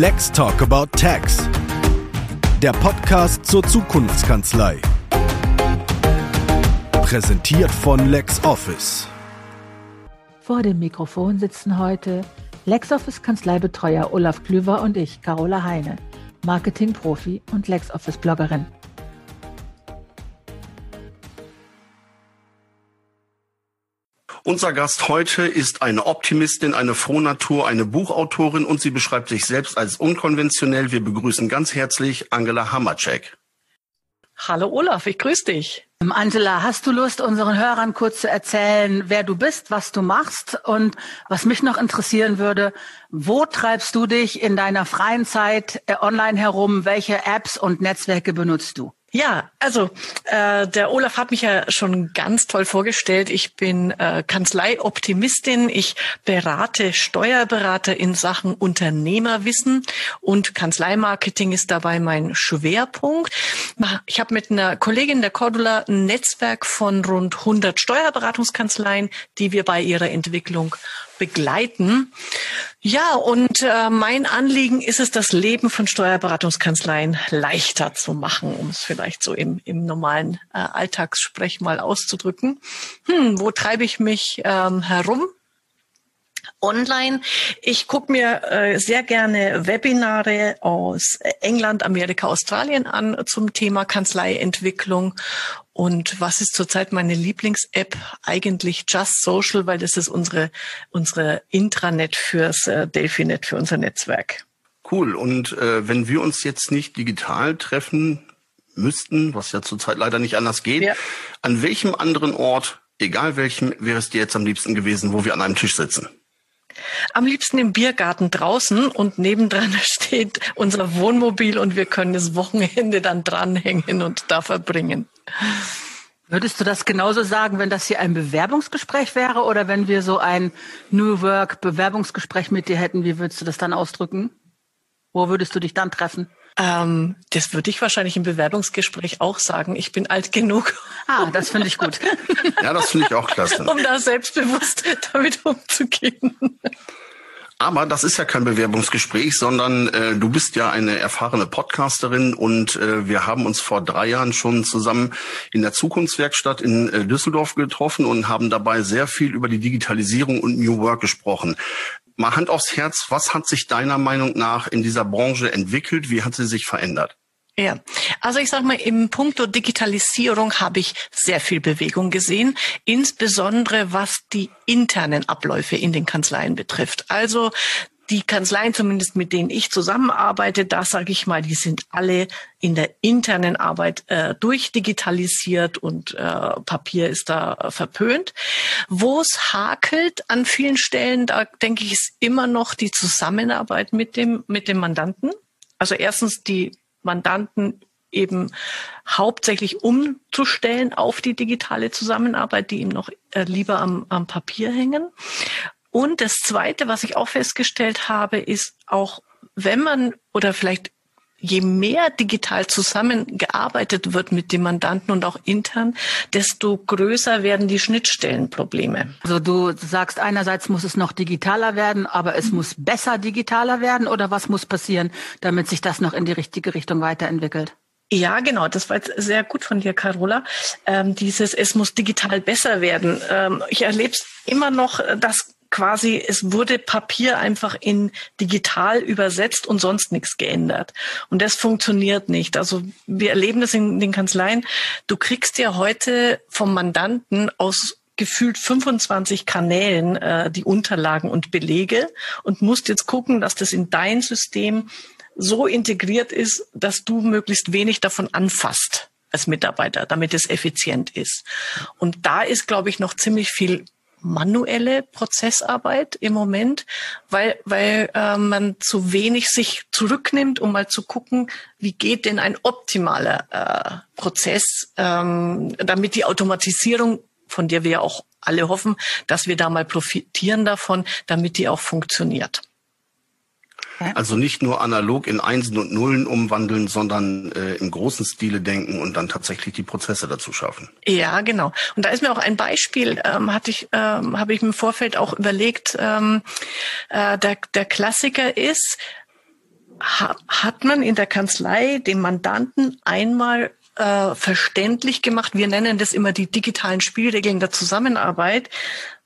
Let's Talk About Tax. Der Podcast zur Zukunftskanzlei. Präsentiert von LexOffice. Vor dem Mikrofon sitzen heute LexOffice Kanzleibetreuer Olaf Klüver und ich, Carola Heine, Marketingprofi und LexOffice Bloggerin. Unser Gast heute ist eine Optimistin, eine Frohnatur, eine Buchautorin und sie beschreibt sich selbst als unkonventionell. Wir begrüßen ganz herzlich Angela Hammercheck. Hallo Olaf, ich grüße dich. Angela, hast du Lust, unseren Hörern kurz zu erzählen, wer du bist, was du machst und was mich noch interessieren würde, wo treibst du dich in deiner freien Zeit äh, online herum? Welche Apps und Netzwerke benutzt du? Ja, also äh, der Olaf hat mich ja schon ganz toll vorgestellt. Ich bin äh, Kanzleioptimistin. Ich berate Steuerberater in Sachen Unternehmerwissen und Kanzleimarketing ist dabei mein Schwerpunkt. Ich habe mit einer Kollegin der Cordula ein Netzwerk von rund 100 Steuerberatungskanzleien, die wir bei ihrer Entwicklung begleiten. Ja, und äh, mein Anliegen ist es, das Leben von Steuerberatungskanzleien leichter zu machen, um es vielleicht so im, im normalen äh, Alltagssprech mal auszudrücken. Hm, wo treibe ich mich ähm, herum? online. Ich gucke mir äh, sehr gerne Webinare aus England, Amerika, Australien an zum Thema Kanzleientwicklung. Und was ist zurzeit meine Lieblings-App? Eigentlich Just Social, weil das ist unsere, unsere Intranet fürs äh, Delphinet, für unser Netzwerk. Cool. Und äh, wenn wir uns jetzt nicht digital treffen müssten, was ja zurzeit leider nicht anders geht, ja. an welchem anderen Ort, egal welchem, wäre es dir jetzt am liebsten gewesen, wo wir an einem Tisch sitzen? Am liebsten im Biergarten draußen und nebendran steht unser Wohnmobil und wir können das Wochenende dann dranhängen und da verbringen. Würdest du das genauso sagen, wenn das hier ein Bewerbungsgespräch wäre oder wenn wir so ein New Work Bewerbungsgespräch mit dir hätten, wie würdest du das dann ausdrücken? Wo würdest du dich dann treffen? Ähm, das würde ich wahrscheinlich im Bewerbungsgespräch auch sagen. Ich bin alt genug. Ah, das finde ich gut. ja, das finde ich auch klasse. Um da selbstbewusst damit umzugehen. Aber das ist ja kein Bewerbungsgespräch, sondern äh, du bist ja eine erfahrene Podcasterin und äh, wir haben uns vor drei Jahren schon zusammen in der Zukunftswerkstatt in äh, Düsseldorf getroffen und haben dabei sehr viel über die Digitalisierung und New Work gesprochen. Mal Hand aufs Herz, was hat sich deiner Meinung nach in dieser Branche entwickelt? Wie hat sie sich verändert? Ja, also ich sage mal, im Punkto Digitalisierung habe ich sehr viel Bewegung gesehen, insbesondere was die internen Abläufe in den Kanzleien betrifft. Also die Kanzleien, zumindest mit denen ich zusammenarbeite, da sage ich mal, die sind alle in der internen Arbeit äh, durchdigitalisiert und äh, Papier ist da verpönt. Wo es hakelt an vielen Stellen, da denke ich, ist immer noch die Zusammenarbeit mit dem, mit dem Mandanten. Also erstens die Mandanten eben hauptsächlich umzustellen auf die digitale Zusammenarbeit, die ihm noch äh, lieber am, am Papier hängen. Und das Zweite, was ich auch festgestellt habe, ist auch, wenn man oder vielleicht je mehr digital zusammengearbeitet wird mit dem Mandanten und auch intern, desto größer werden die Schnittstellenprobleme. Also du sagst einerseits muss es noch digitaler werden, aber es muss besser digitaler werden oder was muss passieren, damit sich das noch in die richtige Richtung weiterentwickelt? Ja, genau. Das war jetzt sehr gut von dir, Carola. Ähm, dieses, es muss digital besser werden. Ähm, ich erlebe es immer noch, dass quasi, es wurde Papier einfach in digital übersetzt und sonst nichts geändert. Und das funktioniert nicht. Also wir erleben das in den Kanzleien. Du kriegst ja heute vom Mandanten aus gefühlt 25 Kanälen äh, die Unterlagen und Belege und musst jetzt gucken, dass das in dein System so integriert ist, dass du möglichst wenig davon anfasst als Mitarbeiter, damit es effizient ist. Und da ist, glaube ich, noch ziemlich viel manuelle Prozessarbeit im Moment, weil, weil äh, man zu wenig sich zurücknimmt, um mal zu gucken, wie geht denn ein optimaler äh, Prozess, ähm, damit die Automatisierung, von der wir ja auch alle hoffen, dass wir da mal profitieren davon, damit die auch funktioniert. Also nicht nur analog in Einsen und Nullen umwandeln, sondern äh, im großen Stile denken und dann tatsächlich die Prozesse dazu schaffen. Ja, genau. Und da ist mir auch ein Beispiel, ähm, hatte ich, ähm, habe ich im Vorfeld auch überlegt, ähm, äh, der, der Klassiker ist, hat man in der Kanzlei dem Mandanten einmal äh, verständlich gemacht. Wir nennen das immer die digitalen Spielregeln der Zusammenarbeit.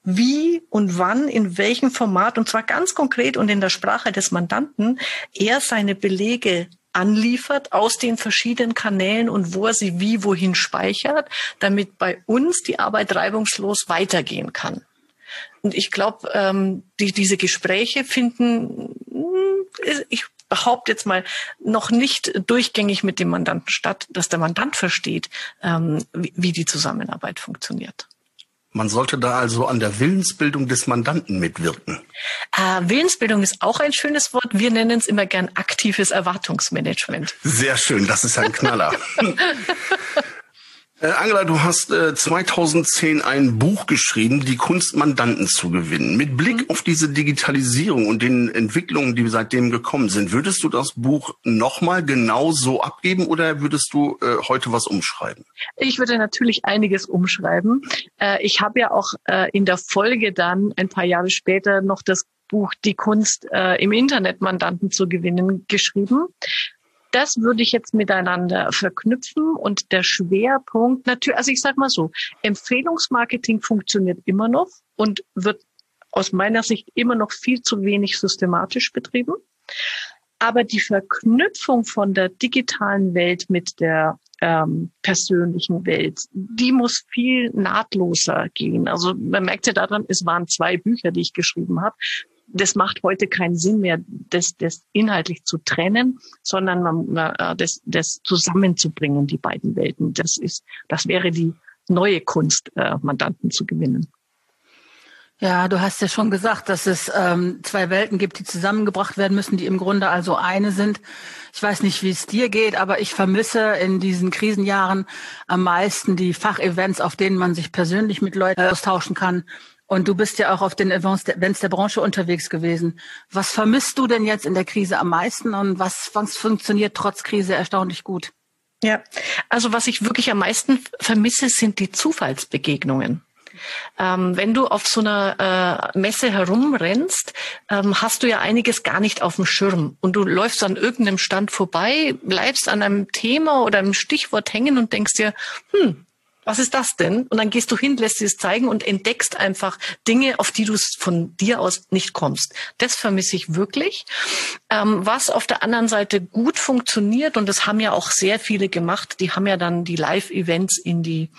Wie und wann, in welchem Format, und zwar ganz konkret und in der Sprache des Mandanten, er seine Belege anliefert aus den verschiedenen Kanälen und wo er sie wie wohin speichert, damit bei uns die Arbeit reibungslos weitergehen kann. Und ich glaube, ähm, die, diese Gespräche finden, hm, ich behaupte jetzt mal, noch nicht durchgängig mit dem Mandanten statt, dass der Mandant versteht, ähm, wie, wie die Zusammenarbeit funktioniert. Man sollte da also an der Willensbildung des Mandanten mitwirken. Äh, Willensbildung ist auch ein schönes Wort. Wir nennen es immer gern aktives Erwartungsmanagement. Sehr schön, das ist ein Knaller. Äh, Angela, du hast äh, 2010 ein Buch geschrieben, die Kunst Mandanten zu gewinnen. Mit Blick mhm. auf diese Digitalisierung und den Entwicklungen, die seitdem gekommen sind, würdest du das Buch nochmal genau so abgeben oder würdest du äh, heute was umschreiben? Ich würde natürlich einiges umschreiben. Äh, ich habe ja auch äh, in der Folge dann ein paar Jahre später noch das Buch Die Kunst äh, im Internet Mandanten zu gewinnen geschrieben das würde ich jetzt miteinander verknüpfen und der Schwerpunkt natürlich, also ich sage mal so, Empfehlungsmarketing funktioniert immer noch und wird aus meiner Sicht immer noch viel zu wenig systematisch betrieben. Aber die Verknüpfung von der digitalen Welt mit der ähm, persönlichen Welt, die muss viel nahtloser gehen. Also man merkt ja daran, es waren zwei Bücher, die ich geschrieben habe das macht heute keinen Sinn mehr, das, das inhaltlich zu trennen, sondern man, äh, das, das zusammenzubringen, die beiden Welten. Das ist, das wäre die neue Kunst, äh, Mandanten zu gewinnen. Ja, du hast ja schon gesagt, dass es ähm, zwei Welten gibt, die zusammengebracht werden müssen, die im Grunde also eine sind. Ich weiß nicht, wie es dir geht, aber ich vermisse in diesen Krisenjahren am meisten die Fachevents, auf denen man sich persönlich mit Leuten austauschen kann und du bist ja auch auf den Events der, Events der Branche unterwegs gewesen. Was vermisst du denn jetzt in der Krise am meisten und was, was funktioniert trotz Krise erstaunlich gut? Ja, also was ich wirklich am meisten vermisse, sind die Zufallsbegegnungen. Ähm, wenn du auf so einer äh, Messe herumrennst, ähm, hast du ja einiges gar nicht auf dem Schirm und du läufst an irgendeinem Stand vorbei, bleibst an einem Thema oder einem Stichwort hängen und denkst dir, hm, was ist das denn? Und dann gehst du hin, lässt dir es zeigen und entdeckst einfach Dinge, auf die du von dir aus nicht kommst. Das vermisse ich wirklich. Ähm, was auf der anderen Seite gut funktioniert, und das haben ja auch sehr viele gemacht, die haben ja dann die Live-Events in die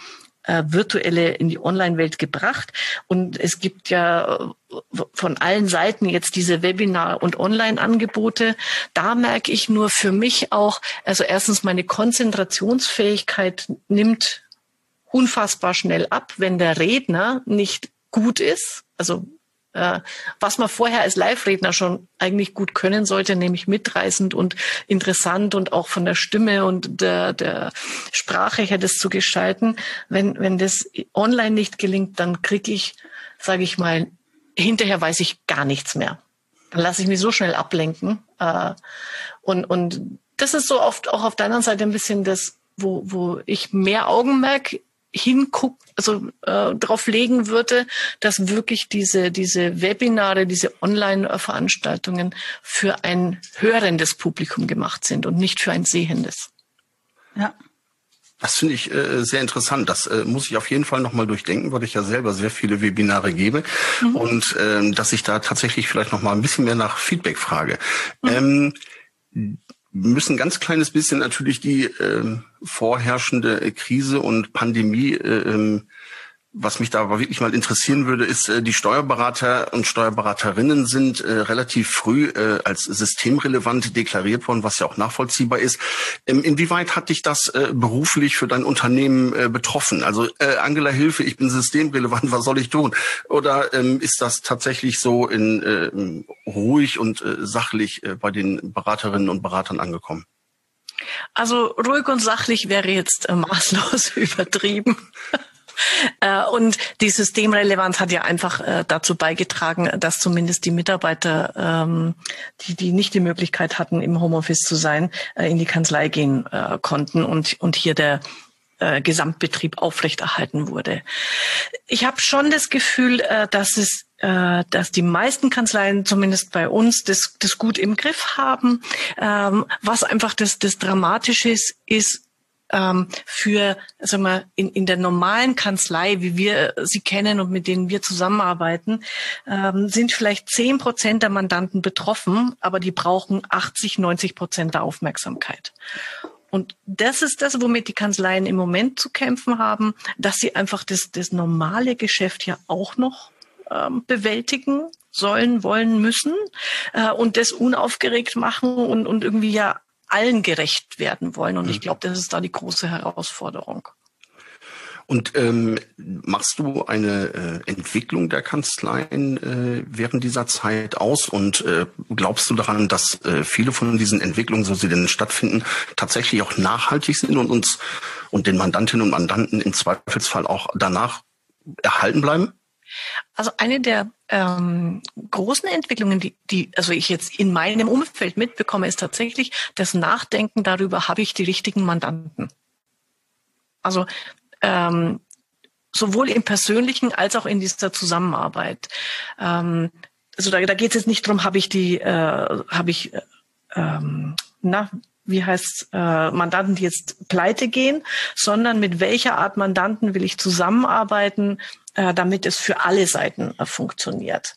äh, virtuelle, in die Online-Welt gebracht. Und es gibt ja äh, von allen Seiten jetzt diese Webinar- und Online-Angebote. Da merke ich nur für mich auch, also erstens meine Konzentrationsfähigkeit nimmt unfassbar schnell ab, wenn der Redner nicht gut ist. Also äh, was man vorher als Live-Redner schon eigentlich gut können sollte, nämlich mitreißend und interessant und auch von der Stimme und der, der Sprache her das zu gestalten. Wenn, wenn das online nicht gelingt, dann kriege ich, sage ich mal, hinterher weiß ich gar nichts mehr. Dann lasse ich mich so schnell ablenken. Äh, und, und das ist so oft auch auf der anderen Seite ein bisschen das, wo, wo ich mehr Augenmerk hinguck, also äh, darauf legen würde, dass wirklich diese diese Webinare, diese Online-Veranstaltungen für ein hörendes Publikum gemacht sind und nicht für ein sehendes. Ja. Das finde ich äh, sehr interessant. Das äh, muss ich auf jeden Fall nochmal durchdenken, weil ich ja selber sehr viele Webinare gebe mhm. und ähm, dass ich da tatsächlich vielleicht nochmal ein bisschen mehr nach Feedback frage. Mhm. Ähm, müssen ganz kleines bisschen natürlich die äh, vorherrschende Krise und Pandemie äh, ähm, was mich da aber wirklich mal interessieren würde, ist, äh, die Steuerberater und Steuerberaterinnen sind äh, relativ früh äh, als systemrelevant deklariert worden, was ja auch nachvollziehbar ist. Ähm, inwieweit hat dich das äh, beruflich für dein Unternehmen äh, betroffen? Also äh, Angela Hilfe, ich bin systemrelevant, was soll ich tun? Oder ähm, ist das tatsächlich so in äh, ruhig und äh, sachlich äh, bei den Beraterinnen und Beratern angekommen? Also ruhig und sachlich wäre jetzt äh, maßlos übertrieben. Äh, und die Systemrelevanz hat ja einfach äh, dazu beigetragen, dass zumindest die Mitarbeiter, ähm, die, die nicht die Möglichkeit hatten, im Homeoffice zu sein, äh, in die Kanzlei gehen konnten und, und hier der Gesamtbetrieb aufrechterhalten wurde. Ich habe schon das Gefühl, dass es dass die meisten Kanzleien, zumindest bei uns, das, das gut im Griff haben. Ähm, was einfach das, das Dramatische ist, ist, ähm, für, sagen wir, in, in der normalen Kanzlei, wie wir sie kennen und mit denen wir zusammenarbeiten, ähm, sind vielleicht zehn Prozent der Mandanten betroffen, aber die brauchen 80, 90 Prozent der Aufmerksamkeit. Und das ist das, womit die Kanzleien im Moment zu kämpfen haben, dass sie einfach das, das normale Geschäft ja auch noch ähm, bewältigen sollen, wollen, müssen äh, und das unaufgeregt machen und, und irgendwie ja allen gerecht werden wollen. Und ich mhm. glaube, das ist da die große Herausforderung. Und ähm, machst du eine äh, Entwicklung der Kanzleien äh, während dieser Zeit aus und äh, glaubst du daran, dass äh, viele von diesen Entwicklungen, so sie denn stattfinden, tatsächlich auch nachhaltig sind und uns und den Mandantinnen und Mandanten im Zweifelsfall auch danach erhalten bleiben? Also eine der ähm, großen Entwicklungen, die, die also ich jetzt in meinem Umfeld mitbekomme, ist tatsächlich das Nachdenken darüber, habe ich die richtigen Mandanten. Also ähm, sowohl im persönlichen als auch in dieser Zusammenarbeit. Ähm, also da, da geht es jetzt nicht darum, habe ich die, äh, habe ich, äh, ähm, na, wie heißt äh, Mandanten, die jetzt pleite gehen, sondern mit welcher Art Mandanten will ich zusammenarbeiten, äh, damit es für alle Seiten äh, funktioniert.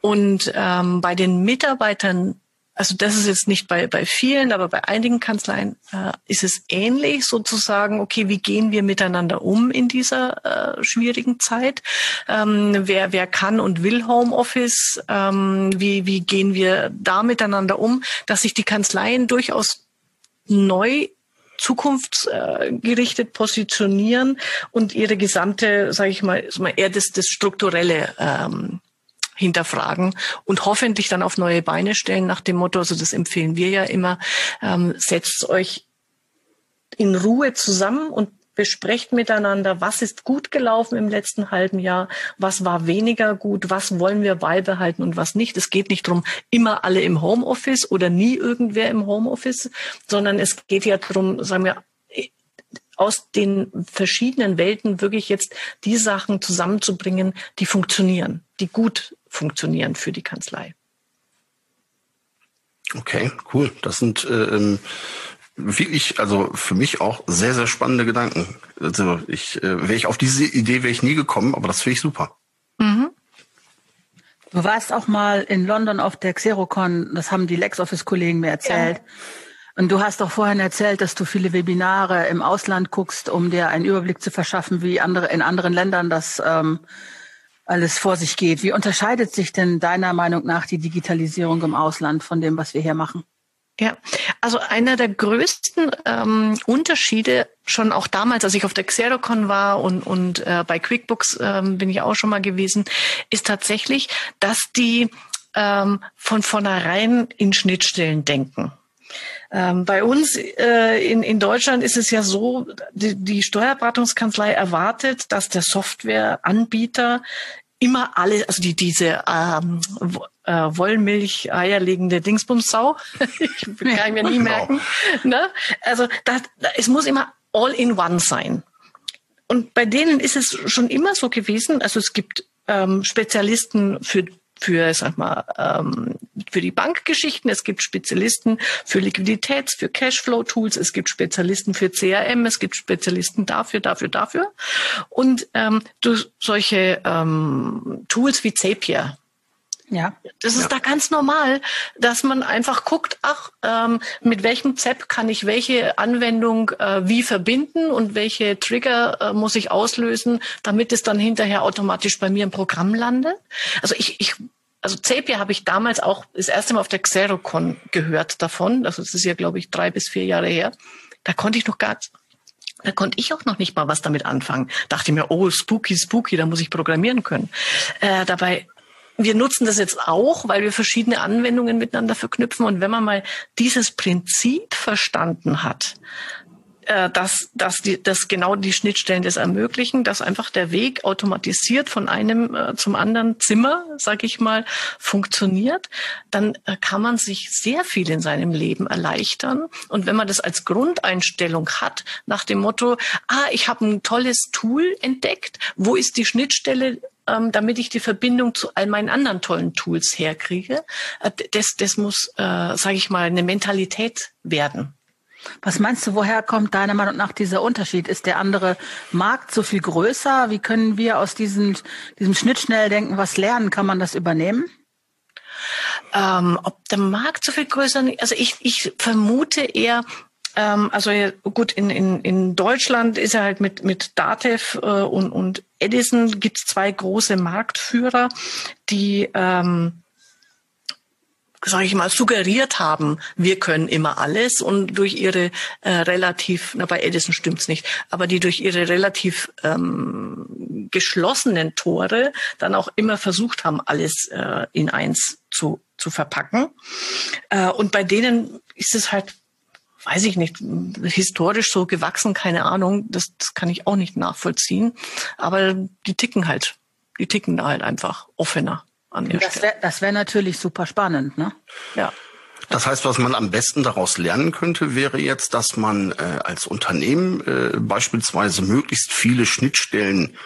Und ähm, bei den Mitarbeitern, also das ist jetzt nicht bei, bei vielen, aber bei einigen Kanzleien äh, ist es ähnlich, sozusagen, okay, wie gehen wir miteinander um in dieser äh, schwierigen Zeit? Ähm, wer, wer kann und will Homeoffice? Ähm, wie, wie gehen wir da miteinander um, dass sich die Kanzleien durchaus neu zukunftsgerichtet positionieren und ihre gesamte, sage ich mal, eher das, das strukturelle ähm, hinterfragen und hoffentlich dann auf neue Beine stellen nach dem Motto, also das empfehlen wir ja immer, ähm, setzt euch in Ruhe zusammen und besprecht miteinander, was ist gut gelaufen im letzten halben Jahr, was war weniger gut, was wollen wir beibehalten und was nicht. Es geht nicht darum, immer alle im Homeoffice oder nie irgendwer im Homeoffice, sondern es geht ja darum, sagen wir, aus den verschiedenen Welten wirklich jetzt die Sachen zusammenzubringen, die funktionieren, die gut funktionieren für die Kanzlei. Okay, cool. Das sind äh, ähm, wirklich, also für mich auch sehr, sehr spannende Gedanken. Also ich äh, wäre ich auf diese Idee wäre ich nie gekommen, aber das finde ich super. Mhm. Du warst auch mal in London auf der Xerocon, das haben die LexOffice-Kollegen mir erzählt. Ja. Und du hast auch vorhin erzählt, dass du viele Webinare im Ausland guckst, um dir einen Überblick zu verschaffen, wie andere in anderen Ländern das ähm, alles vor sich geht. Wie unterscheidet sich denn deiner Meinung nach die Digitalisierung im Ausland von dem, was wir hier machen? Ja, also einer der größten ähm, Unterschiede schon auch damals, als ich auf der Xerocon war und, und äh, bei QuickBooks ähm, bin ich auch schon mal gewesen, ist tatsächlich, dass die ähm, von vornherein in Schnittstellen denken. Ähm, bei uns äh, in, in Deutschland ist es ja so, die, die Steuerberatungskanzlei erwartet, dass der Softwareanbieter immer alle, also die diese ähm, äh, Wollmilch eierlegende Dingsbumsau, ich kann mir nie genau. merken. Ne? Also das, es muss immer all in one sein. Und bei denen ist es schon immer so gewesen. Also es gibt ähm, Spezialisten für für, sag mal, ähm, für die Bankgeschichten, es gibt Spezialisten für Liquiditäts-, für Cashflow-Tools, es gibt Spezialisten für CRM, es gibt Spezialisten dafür, dafür, dafür. Und ähm, durch solche ähm, Tools wie Zapier, ja. Das ist ja. da ganz normal, dass man einfach guckt, ach, ähm, mit welchem ZEP kann ich welche Anwendung äh, wie verbinden und welche Trigger äh, muss ich auslösen, damit es dann hinterher automatisch bei mir im Programm landet. Also ich, ich also Zapier habe ich damals auch das erste Mal auf der Xerocon gehört davon. Also das ist ja, glaube ich, drei bis vier Jahre her. Da konnte ich noch gar, da konnte ich auch noch nicht mal was damit anfangen. Dachte mir, oh, spooky, spooky, da muss ich programmieren können. Äh, dabei wir nutzen das jetzt auch, weil wir verschiedene Anwendungen miteinander verknüpfen. Und wenn man mal dieses Prinzip verstanden hat, äh, dass, dass, die, dass genau die Schnittstellen das ermöglichen, dass einfach der Weg automatisiert von einem äh, zum anderen Zimmer, sag ich mal, funktioniert, dann äh, kann man sich sehr viel in seinem Leben erleichtern. Und wenn man das als Grundeinstellung hat, nach dem Motto, ah, ich habe ein tolles Tool entdeckt, wo ist die Schnittstelle ähm, damit ich die Verbindung zu all meinen anderen tollen Tools herkriege. Äh, das, das muss, äh, sage ich mal, eine Mentalität werden. Was meinst du, woher kommt deiner Meinung nach dieser Unterschied? Ist der andere Markt so viel größer? Wie können wir aus diesem, diesem Schnittschnelldenken was lernen? Kann man das übernehmen? Ähm, ob der Markt so viel größer ist? Also ich, ich vermute eher, ähm, also gut, in, in, in Deutschland ist er halt mit, mit Datev äh, und, und Edison gibt's zwei große Marktführer, die ähm, sage ich mal, suggeriert haben, wir können immer alles und durch ihre äh, relativ, na bei Edison stimmt's nicht, aber die durch ihre relativ ähm, geschlossenen Tore dann auch immer versucht haben, alles äh, in eins zu, zu verpacken. Äh, und bei denen ist es halt weiß ich nicht, historisch so gewachsen, keine Ahnung, das, das kann ich auch nicht nachvollziehen. Aber die ticken halt, die ticken da halt einfach offener an der das Stelle. das wäre natürlich super spannend, ne? Ja. Das heißt, was man am besten daraus lernen könnte, wäre jetzt, dass man äh, als Unternehmen äh, beispielsweise möglichst viele Schnittstellen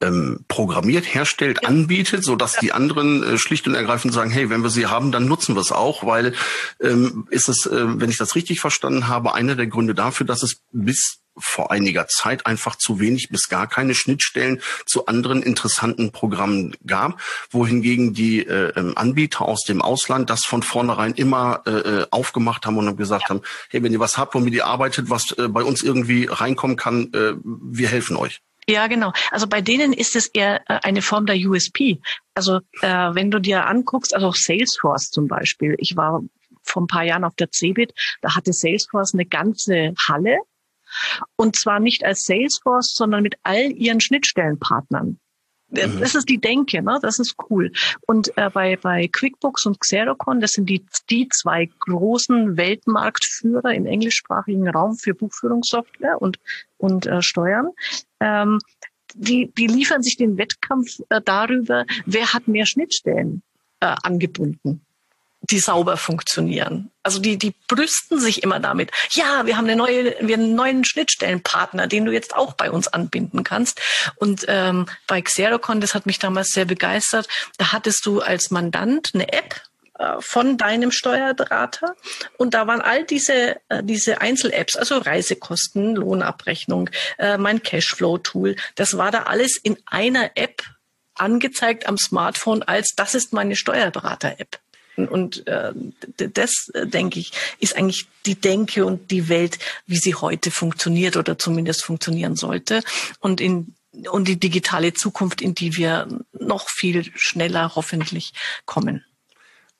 ähm, programmiert, herstellt, ja. anbietet, so dass ja. die anderen äh, schlicht und ergreifend sagen, hey, wenn wir sie haben, dann nutzen wir es auch, weil ähm, ist es, äh, wenn ich das richtig verstanden habe, einer der Gründe dafür, dass es bis vor einiger Zeit einfach zu wenig bis gar keine Schnittstellen zu anderen interessanten Programmen gab, wohingegen die äh, ähm, Anbieter aus dem Ausland das von vornherein immer äh, äh aufgemacht haben und gesagt ja. haben, hey, wenn ihr was habt, womit ihr arbeitet, was äh, bei uns irgendwie reinkommen kann, äh, wir helfen euch. Ja, genau. Also bei denen ist es eher äh, eine Form der USP. Also äh, wenn du dir anguckst, also auch Salesforce zum Beispiel. Ich war vor ein paar Jahren auf der CeBIT, da hatte Salesforce eine ganze Halle und zwar nicht als Salesforce, sondern mit all ihren Schnittstellenpartnern. Mhm. Das ist die Denke, ne? das ist cool. Und äh, bei, bei QuickBooks und Xerocon, das sind die, die zwei großen Weltmarktführer im englischsprachigen Raum für Buchführungssoftware und, und äh, Steuern. Ähm, die, die liefern sich den Wettkampf äh, darüber, wer hat mehr Schnittstellen äh, angebunden die sauber funktionieren. Also die, die brüsten sich immer damit. Ja, wir haben eine neue, wir haben einen neuen Schnittstellenpartner, den du jetzt auch bei uns anbinden kannst. Und ähm, bei Xerocon, das hat mich damals sehr begeistert, da hattest du als Mandant eine App äh, von deinem Steuerberater und da waren all diese äh, diese Einzel-Apps, also Reisekosten, Lohnabrechnung, äh, mein Cashflow-Tool, das war da alles in einer App angezeigt am Smartphone als das ist meine Steuerberater-App. Und äh, das, äh, denke ich, ist eigentlich die Denke und die Welt, wie sie heute funktioniert oder zumindest funktionieren sollte. Und in und die digitale Zukunft, in die wir noch viel schneller hoffentlich kommen.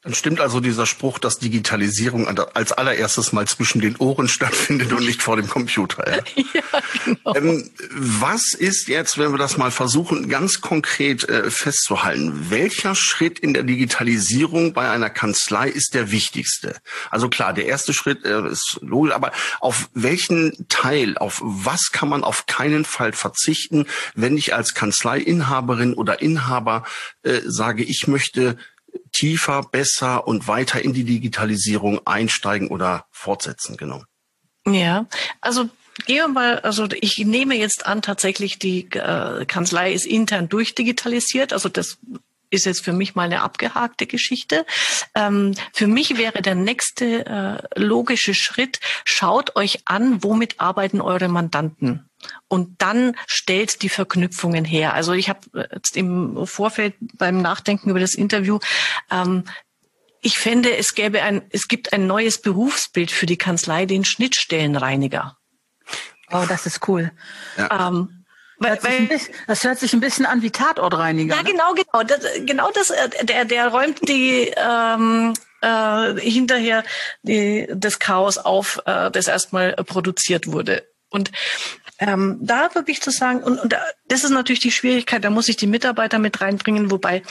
Dann stimmt also dieser Spruch, dass Digitalisierung als allererstes mal zwischen den Ohren stattfindet und nicht vor dem Computer. Ja? ja genau. Ähm, was ist jetzt, wenn wir das mal versuchen, ganz konkret äh, festzuhalten? Welcher Schritt in der Digitalisierung bei einer Kanzlei ist der wichtigste? Also klar, der erste Schritt äh, ist logisch, aber auf welchen Teil, auf was kann man auf keinen Fall verzichten, wenn ich als Kanzleiinhaberin oder Inhaber äh, sage, ich möchte tiefer, besser und weiter in die Digitalisierung einsteigen oder fortsetzen, genau. Ja, also gehen wir mal, also ich nehme jetzt an, tatsächlich die äh, Kanzlei ist intern durchdigitalisiert, also das ist jetzt für mich mal eine abgehakte Geschichte. Ähm, für mich wäre der nächste äh, logische Schritt, schaut euch an, womit arbeiten eure Mandanten und dann stellt die Verknüpfungen her. Also ich habe jetzt im Vorfeld beim Nachdenken über das Interview ähm, ich fände, es gäbe ein, es gibt ein neues Berufsbild für die Kanzlei, den Schnittstellenreiniger. Oh, das ist cool. Ja. Ähm, weil, weil, bisschen, das hört sich ein bisschen an wie Tatortreiniger. Ja, ne? genau, genau. Das, genau das, äh, der, der räumt die ähm, äh, hinterher die, das Chaos auf, äh, das erstmal produziert wurde. Und ähm, da wirklich zu sagen, und, und das ist natürlich die Schwierigkeit, da muss ich die Mitarbeiter mit reinbringen, wobei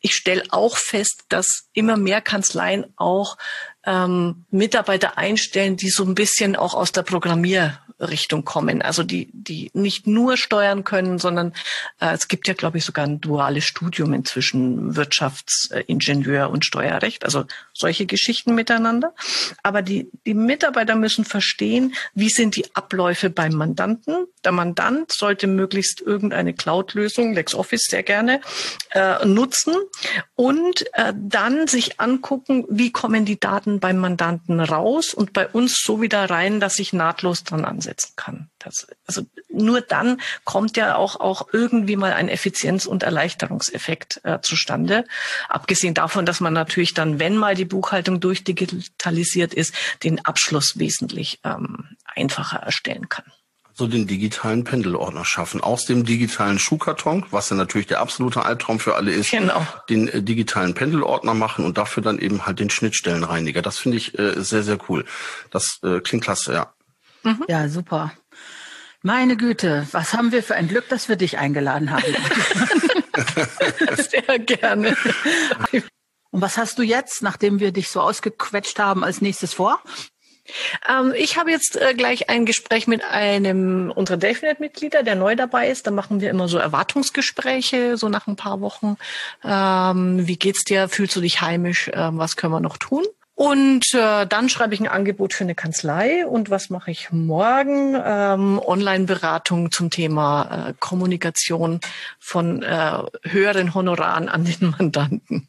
ich stelle auch fest, dass immer mehr Kanzleien auch ähm, Mitarbeiter einstellen, die so ein bisschen auch aus der Programmier Richtung kommen. Also die, die nicht nur steuern können, sondern äh, es gibt ja, glaube ich, sogar ein duales Studium inzwischen Wirtschaftsingenieur und Steuerrecht. Also solche Geschichten miteinander. Aber die, die Mitarbeiter müssen verstehen, wie sind die Abläufe beim Mandanten. Der Mandant sollte möglichst irgendeine Cloud-Lösung, LexOffice sehr gerne, äh, nutzen und äh, dann sich angucken, wie kommen die Daten beim Mandanten raus und bei uns so wieder rein, dass ich nahtlos dran ansetze umsetzen kann. Das, also nur dann kommt ja auch, auch irgendwie mal ein Effizienz- und Erleichterungseffekt äh, zustande. Abgesehen davon, dass man natürlich dann, wenn mal die Buchhaltung durchdigitalisiert ist, den Abschluss wesentlich ähm, einfacher erstellen kann so den digitalen Pendelordner schaffen. Aus dem digitalen Schuhkarton, was ja natürlich der absolute Albtraum für alle ist, genau. den äh, digitalen Pendelordner machen und dafür dann eben halt den Schnittstellenreiniger. Das finde ich äh, sehr, sehr cool. Das äh, klingt klasse, ja. Mhm. Ja, super. Meine Güte, was haben wir für ein Glück, dass wir dich eingeladen haben. Sehr gerne. Und was hast du jetzt, nachdem wir dich so ausgequetscht haben, als nächstes vor? Ähm, ich habe jetzt äh, gleich ein Gespräch mit einem unserer Delfinet-Mitglieder, der neu dabei ist. Da machen wir immer so Erwartungsgespräche, so nach ein paar Wochen. Ähm, wie geht's dir? Fühlst du dich heimisch? Ähm, was können wir noch tun? Und äh, dann schreibe ich ein Angebot für eine Kanzlei. Und was mache ich morgen? Ähm, Online-Beratung zum Thema äh, Kommunikation von äh, höheren Honoraren an den Mandanten.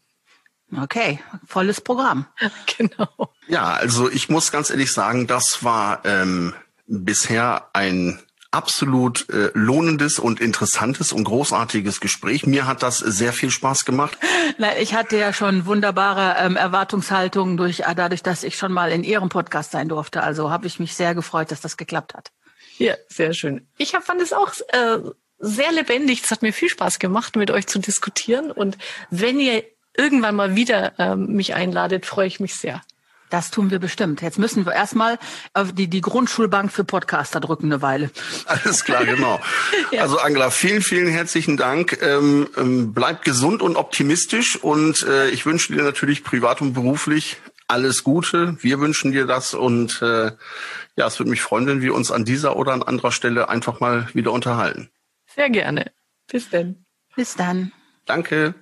Okay, volles Programm. genau. Ja, also ich muss ganz ehrlich sagen, das war ähm, bisher ein absolut äh, lohnendes und interessantes und großartiges Gespräch. Mir hat das sehr viel Spaß gemacht. Na, ich hatte ja schon wunderbare ähm, Erwartungshaltungen durch, äh, dadurch, dass ich schon mal in Ihrem Podcast sein durfte. Also habe ich mich sehr gefreut, dass das geklappt hat. Ja, sehr schön. Ich hab, fand es auch äh, sehr lebendig. Es hat mir viel Spaß gemacht, mit euch zu diskutieren. Und wenn ihr irgendwann mal wieder ähm, mich einladet, freue ich mich sehr. Das tun wir bestimmt. Jetzt müssen wir erstmal auf die, die Grundschulbank für Podcaster drücken eine Weile. Alles klar, genau. ja. Also Angela, vielen, vielen herzlichen Dank. Ähm, ähm, bleib gesund und optimistisch und äh, ich wünsche dir natürlich privat und beruflich alles Gute. Wir wünschen dir das und äh, ja, es würde mich freuen, wenn wir uns an dieser oder an anderer Stelle einfach mal wieder unterhalten. Sehr gerne. Bis dann. Bis dann. Danke.